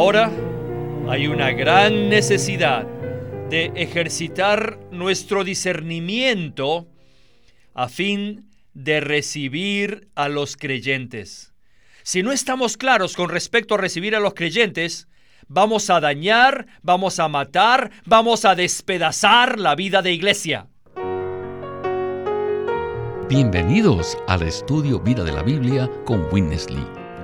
Ahora hay una gran necesidad de ejercitar nuestro discernimiento a fin de recibir a los creyentes. Si no estamos claros con respecto a recibir a los creyentes, vamos a dañar, vamos a matar, vamos a despedazar la vida de iglesia. Bienvenidos al estudio Vida de la Biblia con Witness Lee.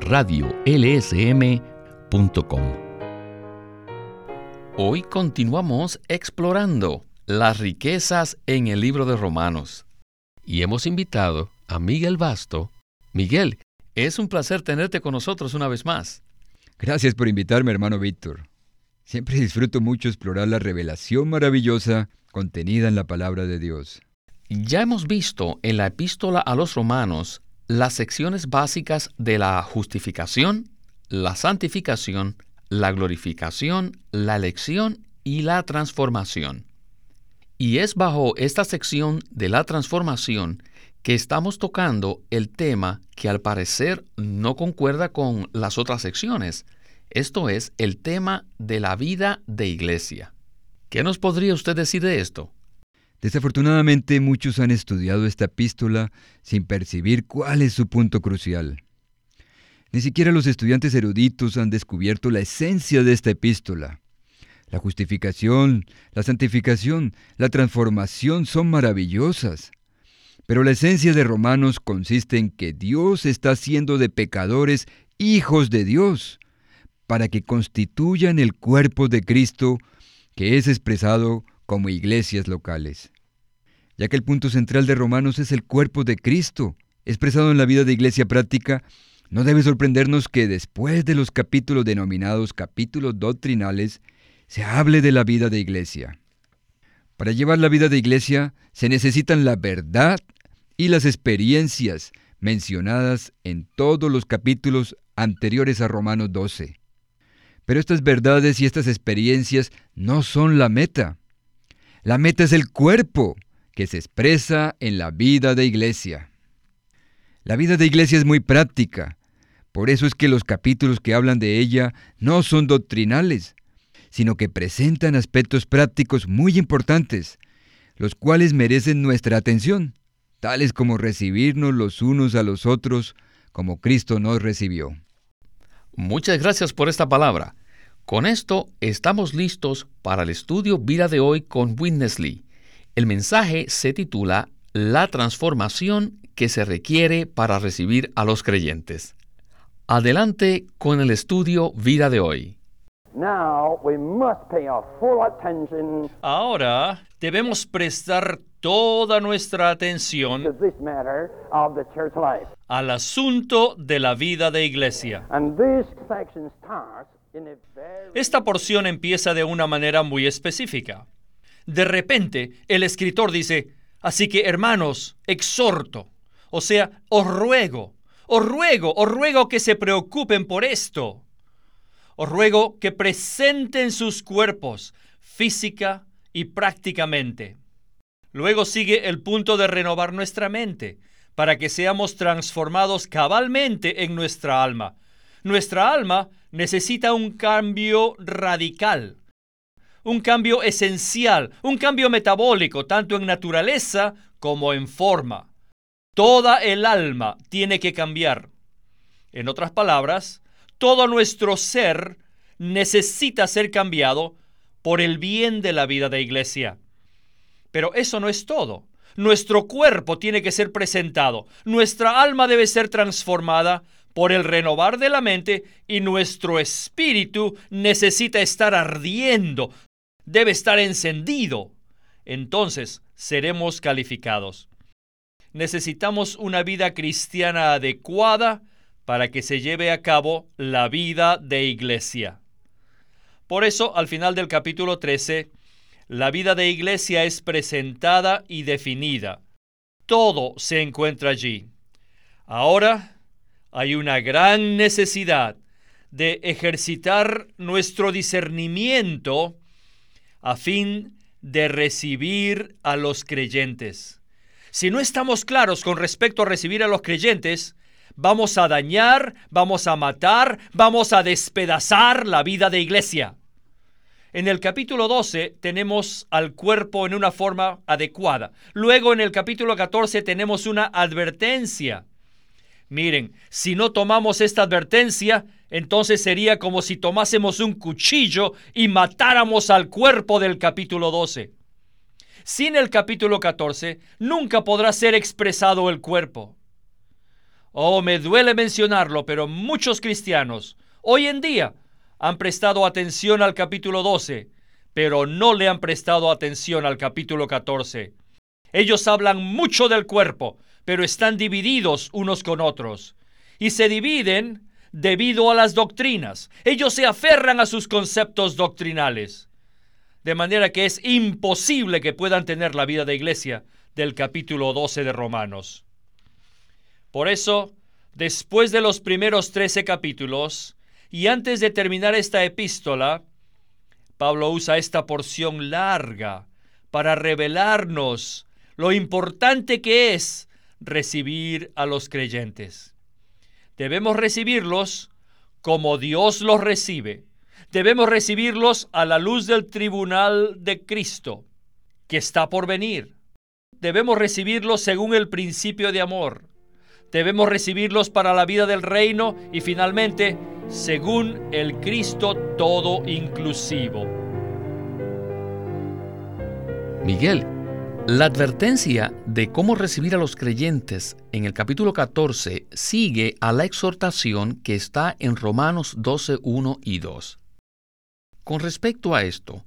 radiolsm.com. Hoy continuamos explorando las riquezas en el libro de Romanos y hemos invitado a Miguel Basto. Miguel, es un placer tenerte con nosotros una vez más. Gracias por invitarme, hermano Víctor. Siempre disfruto mucho explorar la revelación maravillosa contenida en la palabra de Dios. Ya hemos visto en la epístola a los romanos las secciones básicas de la justificación, la santificación, la glorificación, la elección y la transformación. Y es bajo esta sección de la transformación que estamos tocando el tema que al parecer no concuerda con las otras secciones. Esto es el tema de la vida de iglesia. ¿Qué nos podría usted decir de esto? Desafortunadamente muchos han estudiado esta epístola sin percibir cuál es su punto crucial. Ni siquiera los estudiantes eruditos han descubierto la esencia de esta epístola. La justificación, la santificación, la transformación son maravillosas. Pero la esencia de Romanos consiste en que Dios está haciendo de pecadores hijos de Dios, para que constituyan el cuerpo de Cristo, que es expresado como iglesias locales ya que el punto central de Romanos es el cuerpo de Cristo, expresado en la vida de iglesia práctica, no debe sorprendernos que después de los capítulos denominados capítulos doctrinales, se hable de la vida de iglesia. Para llevar la vida de iglesia se necesitan la verdad y las experiencias mencionadas en todos los capítulos anteriores a Romanos 12. Pero estas verdades y estas experiencias no son la meta. La meta es el cuerpo, que se expresa en la vida de iglesia. La vida de iglesia es muy práctica, por eso es que los capítulos que hablan de ella no son doctrinales, sino que presentan aspectos prácticos muy importantes, los cuales merecen nuestra atención, tales como recibirnos los unos a los otros como Cristo nos recibió. Muchas gracias por esta palabra. Con esto estamos listos para el estudio Vida de hoy con Witness Lee. El mensaje se titula La transformación que se requiere para recibir a los creyentes. Adelante con el estudio Vida de hoy. Ahora debemos prestar toda nuestra atención al asunto de la vida de iglesia. Esta porción empieza de una manera muy específica. De repente, el escritor dice, así que hermanos, exhorto, o sea, os ruego, os ruego, os ruego que se preocupen por esto. Os ruego que presenten sus cuerpos física y prácticamente. Luego sigue el punto de renovar nuestra mente, para que seamos transformados cabalmente en nuestra alma. Nuestra alma necesita un cambio radical un cambio esencial, un cambio metabólico, tanto en naturaleza como en forma. Toda el alma tiene que cambiar. En otras palabras, todo nuestro ser necesita ser cambiado por el bien de la vida de iglesia. Pero eso no es todo. Nuestro cuerpo tiene que ser presentado, nuestra alma debe ser transformada por el renovar de la mente y nuestro espíritu necesita estar ardiendo, debe estar encendido. Entonces seremos calificados. Necesitamos una vida cristiana adecuada para que se lleve a cabo la vida de iglesia. Por eso, al final del capítulo 13, la vida de iglesia es presentada y definida. Todo se encuentra allí. Ahora hay una gran necesidad de ejercitar nuestro discernimiento a fin de recibir a los creyentes. Si no estamos claros con respecto a recibir a los creyentes, vamos a dañar, vamos a matar, vamos a despedazar la vida de iglesia. En el capítulo 12 tenemos al cuerpo en una forma adecuada. Luego en el capítulo 14 tenemos una advertencia. Miren, si no tomamos esta advertencia, entonces sería como si tomásemos un cuchillo y matáramos al cuerpo del capítulo 12. Sin el capítulo 14, nunca podrá ser expresado el cuerpo. Oh, me duele mencionarlo, pero muchos cristianos hoy en día han prestado atención al capítulo 12, pero no le han prestado atención al capítulo 14. Ellos hablan mucho del cuerpo, pero están divididos unos con otros. Y se dividen debido a las doctrinas. Ellos se aferran a sus conceptos doctrinales. De manera que es imposible que puedan tener la vida de iglesia del capítulo 12 de Romanos. Por eso, después de los primeros trece capítulos, y antes de terminar esta epístola, Pablo usa esta porción larga para revelarnos lo importante que es recibir a los creyentes. Debemos recibirlos como Dios los recibe. Debemos recibirlos a la luz del tribunal de Cristo, que está por venir. Debemos recibirlos según el principio de amor debemos recibirlos para la vida del reino y finalmente según el Cristo todo inclusivo. Miguel, la advertencia de cómo recibir a los creyentes en el capítulo 14 sigue a la exhortación que está en Romanos 12, 1 y 2. Con respecto a esto,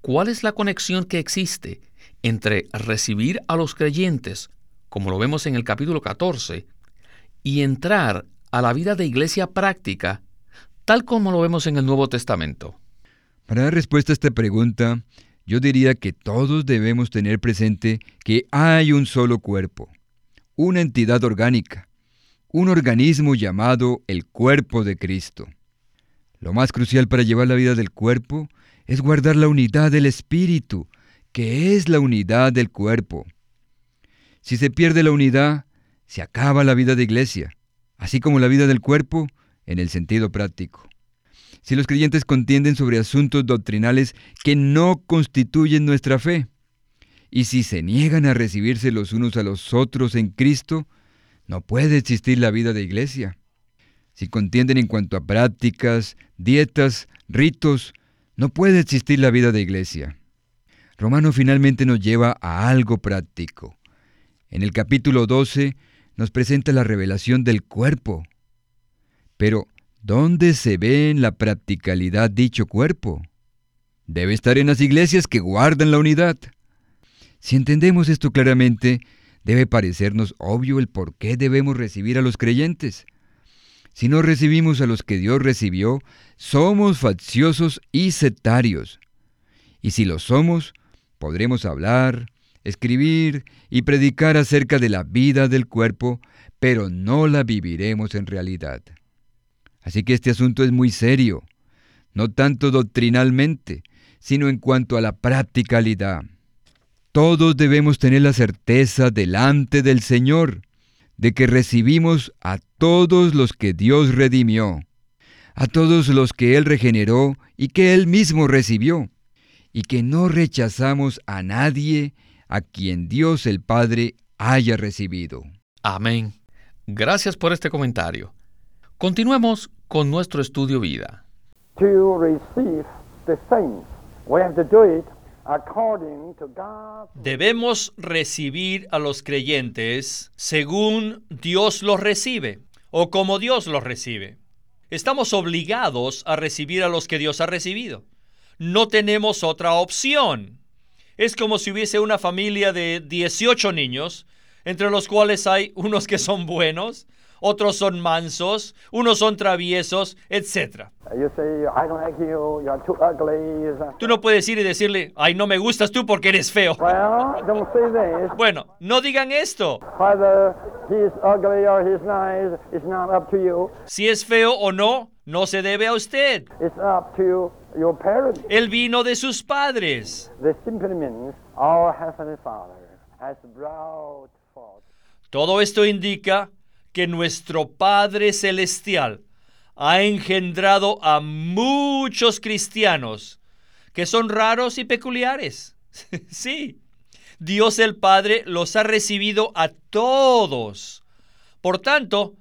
¿cuál es la conexión que existe entre recibir a los creyentes, como lo vemos en el capítulo 14, y entrar a la vida de iglesia práctica, tal como lo vemos en el Nuevo Testamento? Para dar respuesta a esta pregunta, yo diría que todos debemos tener presente que hay un solo cuerpo, una entidad orgánica, un organismo llamado el cuerpo de Cristo. Lo más crucial para llevar la vida del cuerpo es guardar la unidad del espíritu, que es la unidad del cuerpo. Si se pierde la unidad, se acaba la vida de iglesia, así como la vida del cuerpo en el sentido práctico. Si los creyentes contienden sobre asuntos doctrinales que no constituyen nuestra fe, y si se niegan a recibirse los unos a los otros en Cristo, no puede existir la vida de iglesia. Si contienden en cuanto a prácticas, dietas, ritos, no puede existir la vida de iglesia. Romano finalmente nos lleva a algo práctico. En el capítulo 12 nos presenta la revelación del cuerpo. Pero, ¿dónde se ve en la practicalidad dicho cuerpo? Debe estar en las iglesias que guardan la unidad. Si entendemos esto claramente, debe parecernos obvio el por qué debemos recibir a los creyentes. Si no recibimos a los que Dios recibió, somos facciosos y sectarios. Y si lo somos, podremos hablar, escribir y predicar acerca de la vida del cuerpo, pero no la viviremos en realidad. Así que este asunto es muy serio, no tanto doctrinalmente, sino en cuanto a la practicalidad. Todos debemos tener la certeza delante del Señor de que recibimos a todos los que Dios redimió, a todos los que Él regeneró y que Él mismo recibió, y que no rechazamos a nadie a quien Dios el Padre haya recibido. Amén. Gracias por este comentario. Continuemos con nuestro estudio vida. Debemos recibir a los creyentes según Dios los recibe o como Dios los recibe. Estamos obligados a recibir a los que Dios ha recibido. No tenemos otra opción. Es como si hubiese una familia de 18 niños, entre los cuales hay unos que son buenos, otros son mansos, unos son traviesos, etc. Tú no puedes ir y decirle, ay, no me gustas tú porque eres feo. Bueno, no digan esto. Si es feo o no, no se debe a usted. El vino de sus padres. Todo esto indica que nuestro Padre Celestial ha engendrado a muchos cristianos que son raros y peculiares. sí, Dios el Padre los ha recibido a todos. Por tanto,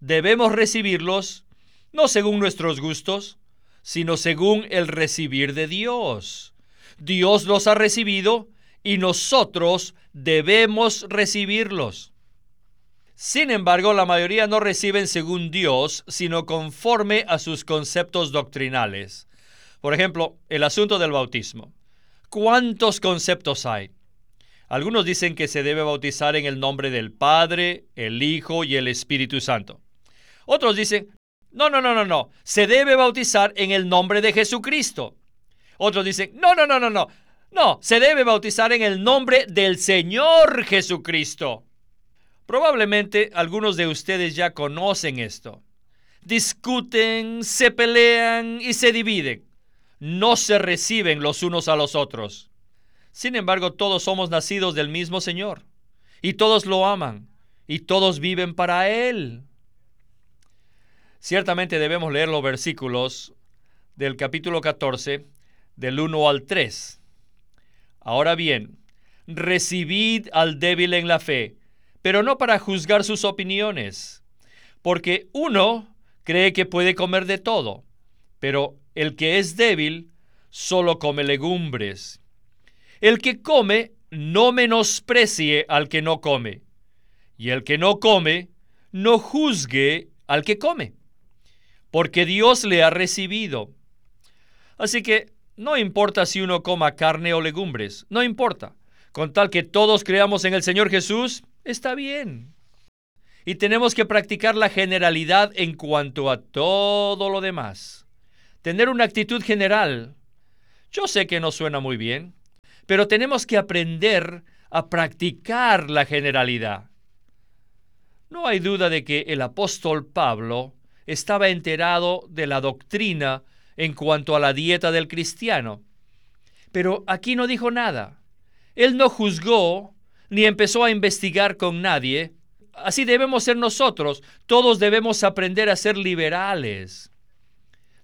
debemos recibirlos no según nuestros gustos, sino según el recibir de Dios. Dios los ha recibido y nosotros debemos recibirlos. Sin embargo, la mayoría no reciben según Dios, sino conforme a sus conceptos doctrinales. Por ejemplo, el asunto del bautismo. ¿Cuántos conceptos hay? Algunos dicen que se debe bautizar en el nombre del Padre, el Hijo y el Espíritu Santo. Otros dicen, no, no, no, no, no, se debe bautizar en el nombre de Jesucristo. Otros dicen, no, no, no, no, no, no, se debe bautizar en el nombre del Señor Jesucristo. Probablemente algunos de ustedes ya conocen esto. Discuten, se pelean y se dividen. No se reciben los unos a los otros. Sin embargo, todos somos nacidos del mismo Señor. Y todos lo aman. Y todos viven para Él. Ciertamente debemos leer los versículos del capítulo 14, del 1 al 3. Ahora bien, recibid al débil en la fe pero no para juzgar sus opiniones, porque uno cree que puede comer de todo, pero el que es débil solo come legumbres. El que come no menosprecie al que no come, y el que no come no juzgue al que come, porque Dios le ha recibido. Así que no importa si uno coma carne o legumbres, no importa. Con tal que todos creamos en el Señor Jesús, está bien. Y tenemos que practicar la generalidad en cuanto a todo lo demás. Tener una actitud general. Yo sé que no suena muy bien, pero tenemos que aprender a practicar la generalidad. No hay duda de que el apóstol Pablo estaba enterado de la doctrina en cuanto a la dieta del cristiano, pero aquí no dijo nada. Él no juzgó ni empezó a investigar con nadie. Así debemos ser nosotros. Todos debemos aprender a ser liberales.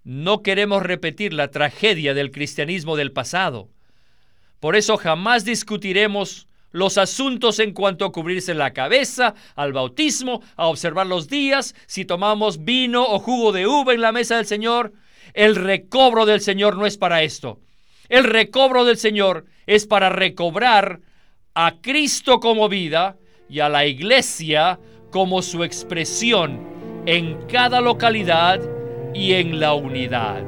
No queremos repetir la tragedia del cristianismo del pasado. Por eso jamás discutiremos los asuntos en cuanto a cubrirse la cabeza, al bautismo, a observar los días, si tomamos vino o jugo de uva en la mesa del Señor. El recobro del Señor no es para esto. El recobro del Señor es para recobrar a Cristo como vida y a la iglesia como su expresión en cada localidad y en la unidad.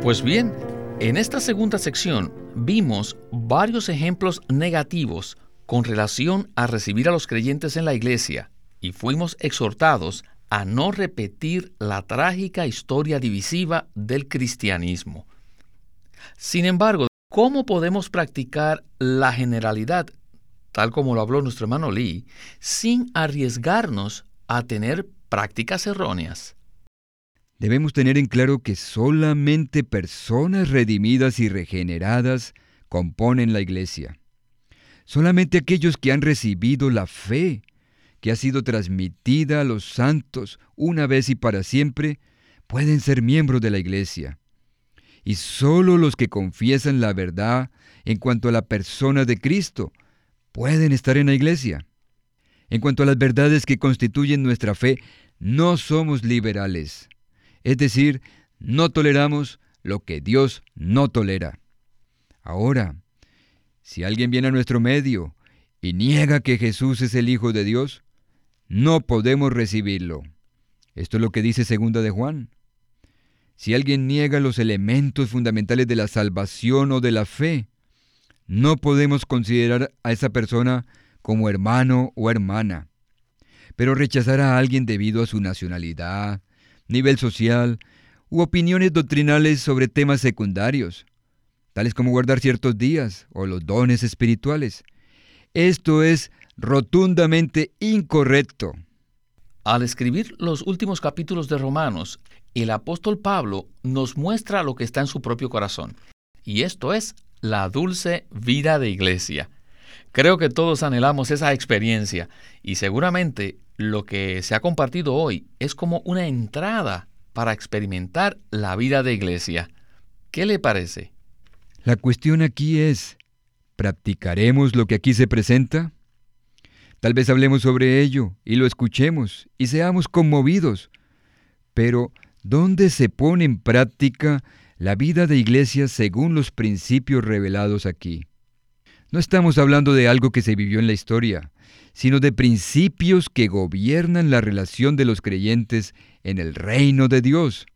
Pues bien, en esta segunda sección vimos varios ejemplos negativos con relación a recibir a los creyentes en la iglesia y fuimos exhortados a no repetir la trágica historia divisiva del cristianismo. Sin embargo, ¿Cómo podemos practicar la generalidad, tal como lo habló nuestro hermano Lee, sin arriesgarnos a tener prácticas erróneas? Debemos tener en claro que solamente personas redimidas y regeneradas componen la iglesia. Solamente aquellos que han recibido la fe que ha sido transmitida a los santos una vez y para siempre pueden ser miembros de la iglesia y solo los que confiesan la verdad en cuanto a la persona de Cristo pueden estar en la iglesia. En cuanto a las verdades que constituyen nuestra fe, no somos liberales. Es decir, no toleramos lo que Dios no tolera. Ahora, si alguien viene a nuestro medio y niega que Jesús es el Hijo de Dios, no podemos recibirlo. Esto es lo que dice segunda de Juan. Si alguien niega los elementos fundamentales de la salvación o de la fe, no podemos considerar a esa persona como hermano o hermana. Pero rechazar a alguien debido a su nacionalidad, nivel social u opiniones doctrinales sobre temas secundarios, tales como guardar ciertos días o los dones espirituales. Esto es rotundamente incorrecto. Al escribir los últimos capítulos de Romanos, el apóstol Pablo nos muestra lo que está en su propio corazón, y esto es la dulce vida de iglesia. Creo que todos anhelamos esa experiencia y seguramente lo que se ha compartido hoy es como una entrada para experimentar la vida de iglesia. ¿Qué le parece? La cuestión aquí es, ¿practicaremos lo que aquí se presenta? Tal vez hablemos sobre ello y lo escuchemos y seamos conmovidos. Pero, ¿dónde se pone en práctica la vida de iglesia según los principios revelados aquí? No estamos hablando de algo que se vivió en la historia, sino de principios que gobiernan la relación de los creyentes en el reino de Dios.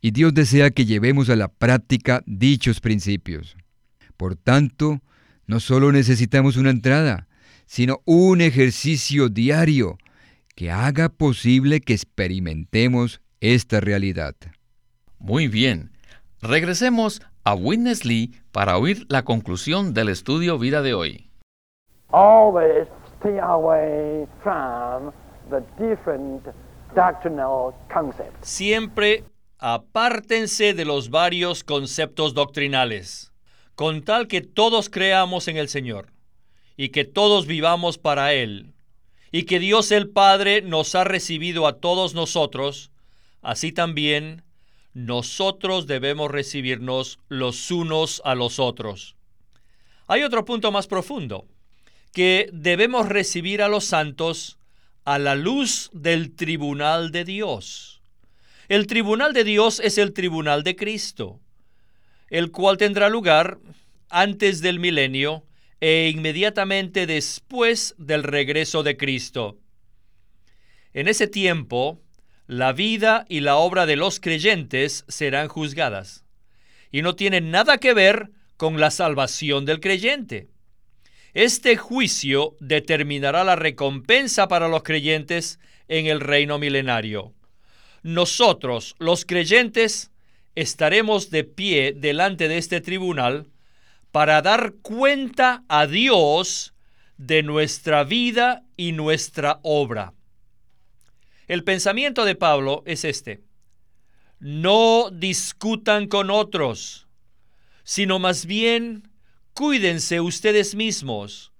Y Dios desea que llevemos a la práctica dichos principios. Por tanto, no solo necesitamos una entrada, sino un ejercicio diario que haga posible que experimentemos esta realidad. Muy bien. Regresemos a Witness Lee para oír la conclusión del estudio vida de hoy. Siempre apártense de los varios conceptos doctrinales, con tal que todos creamos en el Señor y que todos vivamos para Él, y que Dios el Padre nos ha recibido a todos nosotros, así también nosotros debemos recibirnos los unos a los otros. Hay otro punto más profundo, que debemos recibir a los santos a la luz del tribunal de Dios. El tribunal de Dios es el tribunal de Cristo, el cual tendrá lugar antes del milenio e inmediatamente después del regreso de Cristo. En ese tiempo, la vida y la obra de los creyentes serán juzgadas y no tienen nada que ver con la salvación del creyente. Este juicio determinará la recompensa para los creyentes en el reino milenario. Nosotros, los creyentes, estaremos de pie delante de este tribunal para dar cuenta a Dios de nuestra vida y nuestra obra. El pensamiento de Pablo es este. No discutan con otros, sino más bien cuídense ustedes mismos,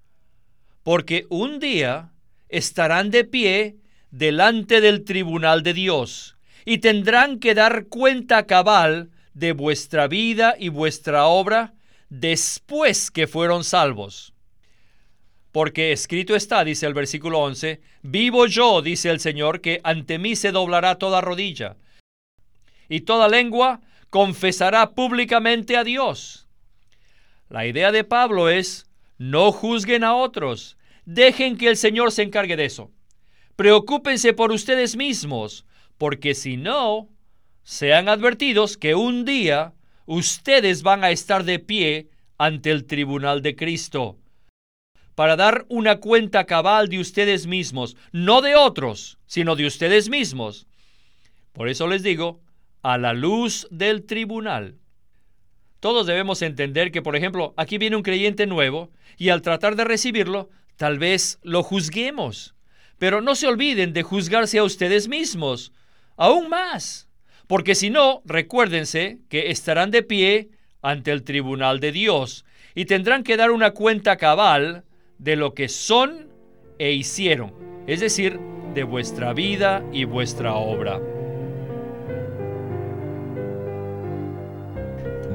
porque un día estarán de pie delante del tribunal de Dios y tendrán que dar cuenta cabal de vuestra vida y vuestra obra después que fueron salvos. Porque escrito está, dice el versículo 11, vivo yo, dice el Señor, que ante mí se doblará toda rodilla, y toda lengua confesará públicamente a Dios. La idea de Pablo es, no juzguen a otros, dejen que el Señor se encargue de eso. Preocúpense por ustedes mismos, porque si no, sean advertidos que un día ustedes van a estar de pie ante el tribunal de Cristo para dar una cuenta cabal de ustedes mismos, no de otros, sino de ustedes mismos. Por eso les digo, a la luz del tribunal. Todos debemos entender que, por ejemplo, aquí viene un creyente nuevo y al tratar de recibirlo, tal vez lo juzguemos. Pero no se olviden de juzgarse a ustedes mismos, aún más. Porque si no, recuérdense que estarán de pie ante el tribunal de Dios y tendrán que dar una cuenta cabal de lo que son e hicieron, es decir, de vuestra vida y vuestra obra.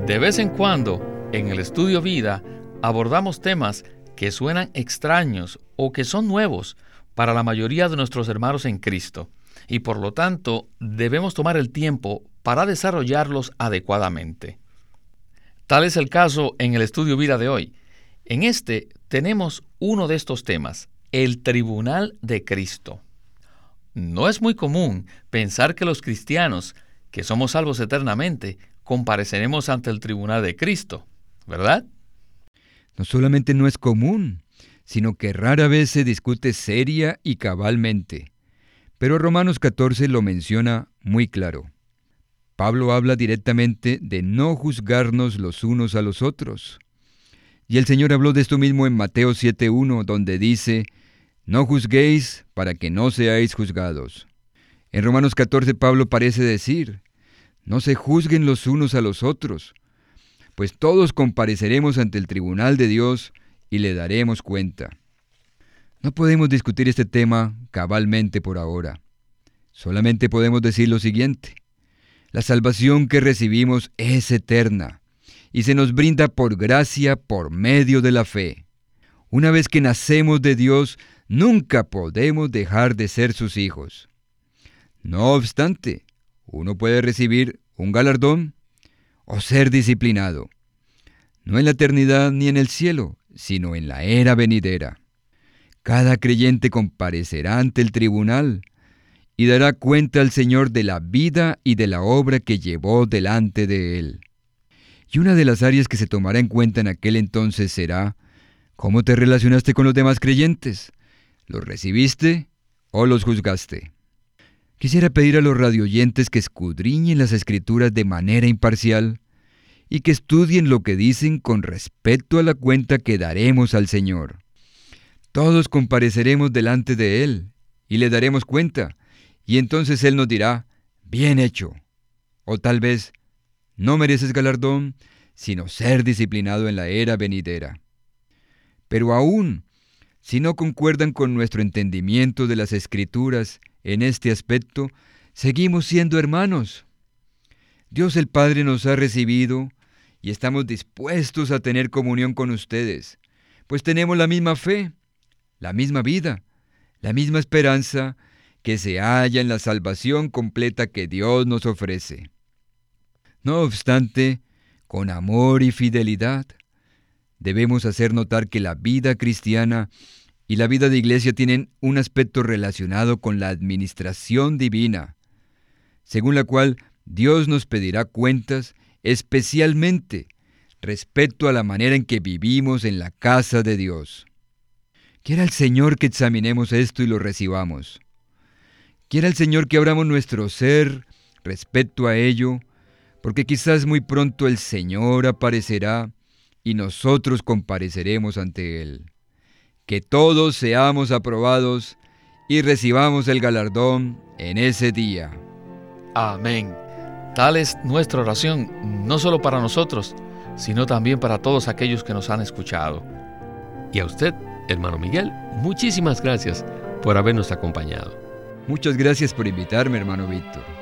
De vez en cuando, en el estudio vida, abordamos temas que suenan extraños o que son nuevos para la mayoría de nuestros hermanos en Cristo y por lo tanto debemos tomar el tiempo para desarrollarlos adecuadamente. Tal es el caso en el estudio vida de hoy. En este tenemos uno de estos temas, el Tribunal de Cristo. No es muy común pensar que los cristianos, que somos salvos eternamente, compareceremos ante el Tribunal de Cristo, ¿verdad? No solamente no es común, sino que rara vez se discute seria y cabalmente. Pero Romanos 14 lo menciona muy claro. Pablo habla directamente de no juzgarnos los unos a los otros. Y el Señor habló de esto mismo en Mateo 7.1, donde dice, No juzguéis para que no seáis juzgados. En Romanos 14 Pablo parece decir, No se juzguen los unos a los otros, pues todos compareceremos ante el tribunal de Dios y le daremos cuenta. No podemos discutir este tema cabalmente por ahora. Solamente podemos decir lo siguiente. La salvación que recibimos es eterna y se nos brinda por gracia por medio de la fe. Una vez que nacemos de Dios, nunca podemos dejar de ser sus hijos. No obstante, uno puede recibir un galardón o ser disciplinado, no en la eternidad ni en el cielo, sino en la era venidera. Cada creyente comparecerá ante el tribunal y dará cuenta al Señor de la vida y de la obra que llevó delante de él. Y una de las áreas que se tomará en cuenta en aquel entonces será cómo te relacionaste con los demás creyentes. ¿Los recibiste o los juzgaste? Quisiera pedir a los radioyentes que escudriñen las escrituras de manera imparcial y que estudien lo que dicen con respecto a la cuenta que daremos al Señor. Todos compareceremos delante de Él y le daremos cuenta, y entonces Él nos dirá, bien hecho, o tal vez, no mereces galardón, sino ser disciplinado en la era venidera. Pero aún, si no concuerdan con nuestro entendimiento de las escrituras en este aspecto, seguimos siendo hermanos. Dios el Padre nos ha recibido y estamos dispuestos a tener comunión con ustedes, pues tenemos la misma fe, la misma vida, la misma esperanza que se halla en la salvación completa que Dios nos ofrece. No obstante, con amor y fidelidad, debemos hacer notar que la vida cristiana y la vida de iglesia tienen un aspecto relacionado con la administración divina, según la cual Dios nos pedirá cuentas especialmente respecto a la manera en que vivimos en la casa de Dios. Quiera el Señor que examinemos esto y lo recibamos. Quiera el Señor que abramos nuestro ser respecto a ello, porque quizás muy pronto el Señor aparecerá y nosotros compareceremos ante Él. Que todos seamos aprobados y recibamos el galardón en ese día. Amén. Tal es nuestra oración, no solo para nosotros, sino también para todos aquellos que nos han escuchado. Y a usted, hermano Miguel, muchísimas gracias por habernos acompañado. Muchas gracias por invitarme, hermano Víctor.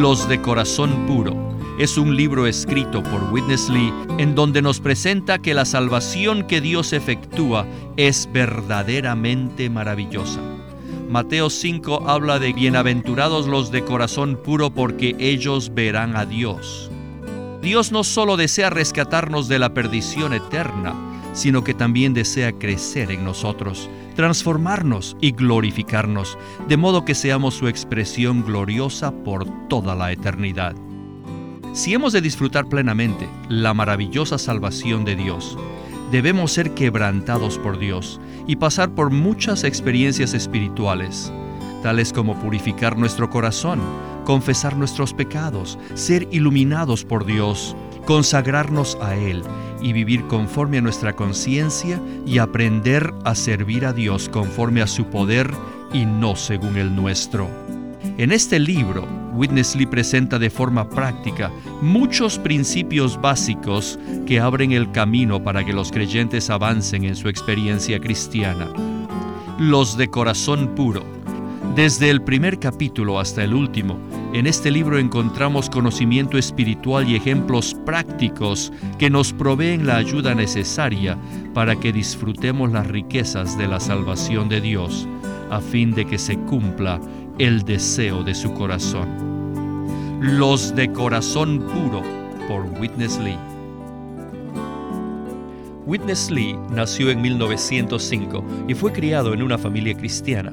Los de Corazón Puro es un libro escrito por Witness Lee en donde nos presenta que la salvación que Dios efectúa es verdaderamente maravillosa. Mateo 5 habla de bienaventurados los de corazón puro porque ellos verán a Dios. Dios no solo desea rescatarnos de la perdición eterna, sino que también desea crecer en nosotros, transformarnos y glorificarnos, de modo que seamos su expresión gloriosa por toda la eternidad. Si hemos de disfrutar plenamente la maravillosa salvación de Dios, debemos ser quebrantados por Dios y pasar por muchas experiencias espirituales, tales como purificar nuestro corazón, confesar nuestros pecados, ser iluminados por Dios, consagrarnos a Él y vivir conforme a nuestra conciencia y aprender a servir a Dios conforme a su poder y no según el nuestro. En este libro, Witness Lee presenta de forma práctica muchos principios básicos que abren el camino para que los creyentes avancen en su experiencia cristiana. Los de corazón puro. Desde el primer capítulo hasta el último, en este libro encontramos conocimiento espiritual y ejemplos prácticos que nos proveen la ayuda necesaria para que disfrutemos las riquezas de la salvación de Dios, a fin de que se cumpla el deseo de su corazón. Los de corazón puro por Witness Lee. Witness Lee nació en 1905 y fue criado en una familia cristiana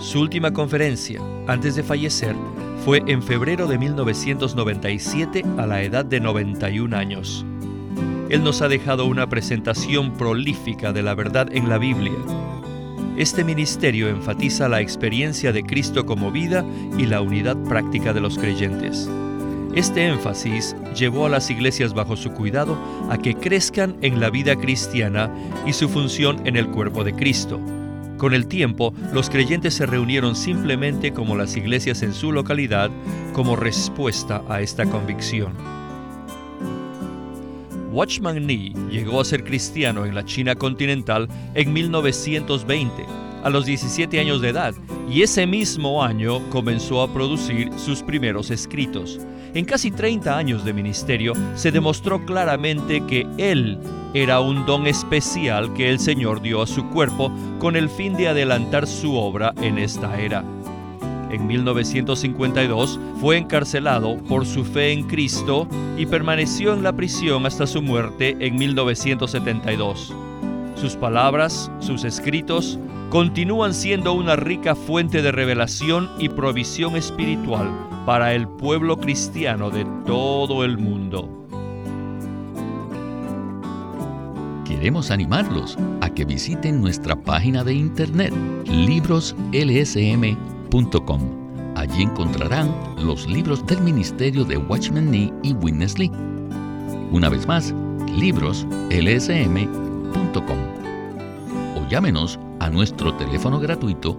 su última conferencia, antes de fallecer, fue en febrero de 1997 a la edad de 91 años. Él nos ha dejado una presentación prolífica de la verdad en la Biblia. Este ministerio enfatiza la experiencia de Cristo como vida y la unidad práctica de los creyentes. Este énfasis llevó a las iglesias bajo su cuidado a que crezcan en la vida cristiana y su función en el cuerpo de Cristo con el tiempo, los creyentes se reunieron simplemente como las iglesias en su localidad como respuesta a esta convicción. Watchman Nee llegó a ser cristiano en la China continental en 1920, a los 17 años de edad, y ese mismo año comenzó a producir sus primeros escritos. En casi 30 años de ministerio se demostró claramente que él era un don especial que el Señor dio a su cuerpo con el fin de adelantar su obra en esta era. En 1952 fue encarcelado por su fe en Cristo y permaneció en la prisión hasta su muerte en 1972. Sus palabras, sus escritos, continúan siendo una rica fuente de revelación y provisión espiritual para el pueblo cristiano de todo el mundo. Queremos animarlos a que visiten nuestra página de internet libroslsm.com. Allí encontrarán los libros del ministerio de Watchman Nee y Witness Lee. Una vez más, libroslsm.com. O llámenos a nuestro teléfono gratuito